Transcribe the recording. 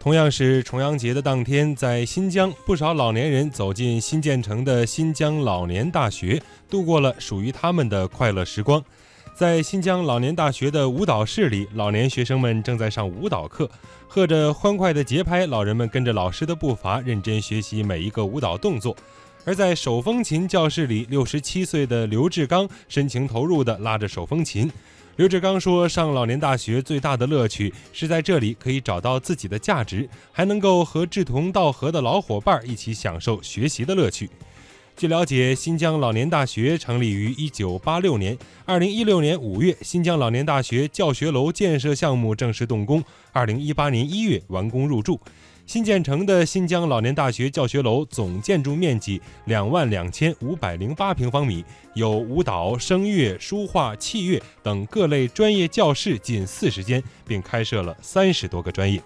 同样是重阳节的当天，在新疆，不少老年人走进新建成的新疆老年大学，度过了属于他们的快乐时光。在新疆老年大学的舞蹈室里，老年学生们正在上舞蹈课，和着欢快的节拍，老人们跟着老师的步伐，认真学习每一个舞蹈动作。而在手风琴教室里，六十七岁的刘志刚深情投入地拉着手风琴。刘志刚说：“上老年大学最大的乐趣是在这里可以找到自己的价值，还能够和志同道合的老伙伴一起享受学习的乐趣。”据了解，新疆老年大学成立于1986年，2016年5月，新疆老年大学教学楼建设项目正式动工，2018年1月完工入住。新建成的新疆老年大学教学楼总建筑面积两万两千五百零八平方米，有舞蹈、声乐、书画、器乐等各类专业教室近四十间，并开设了三十多个专业。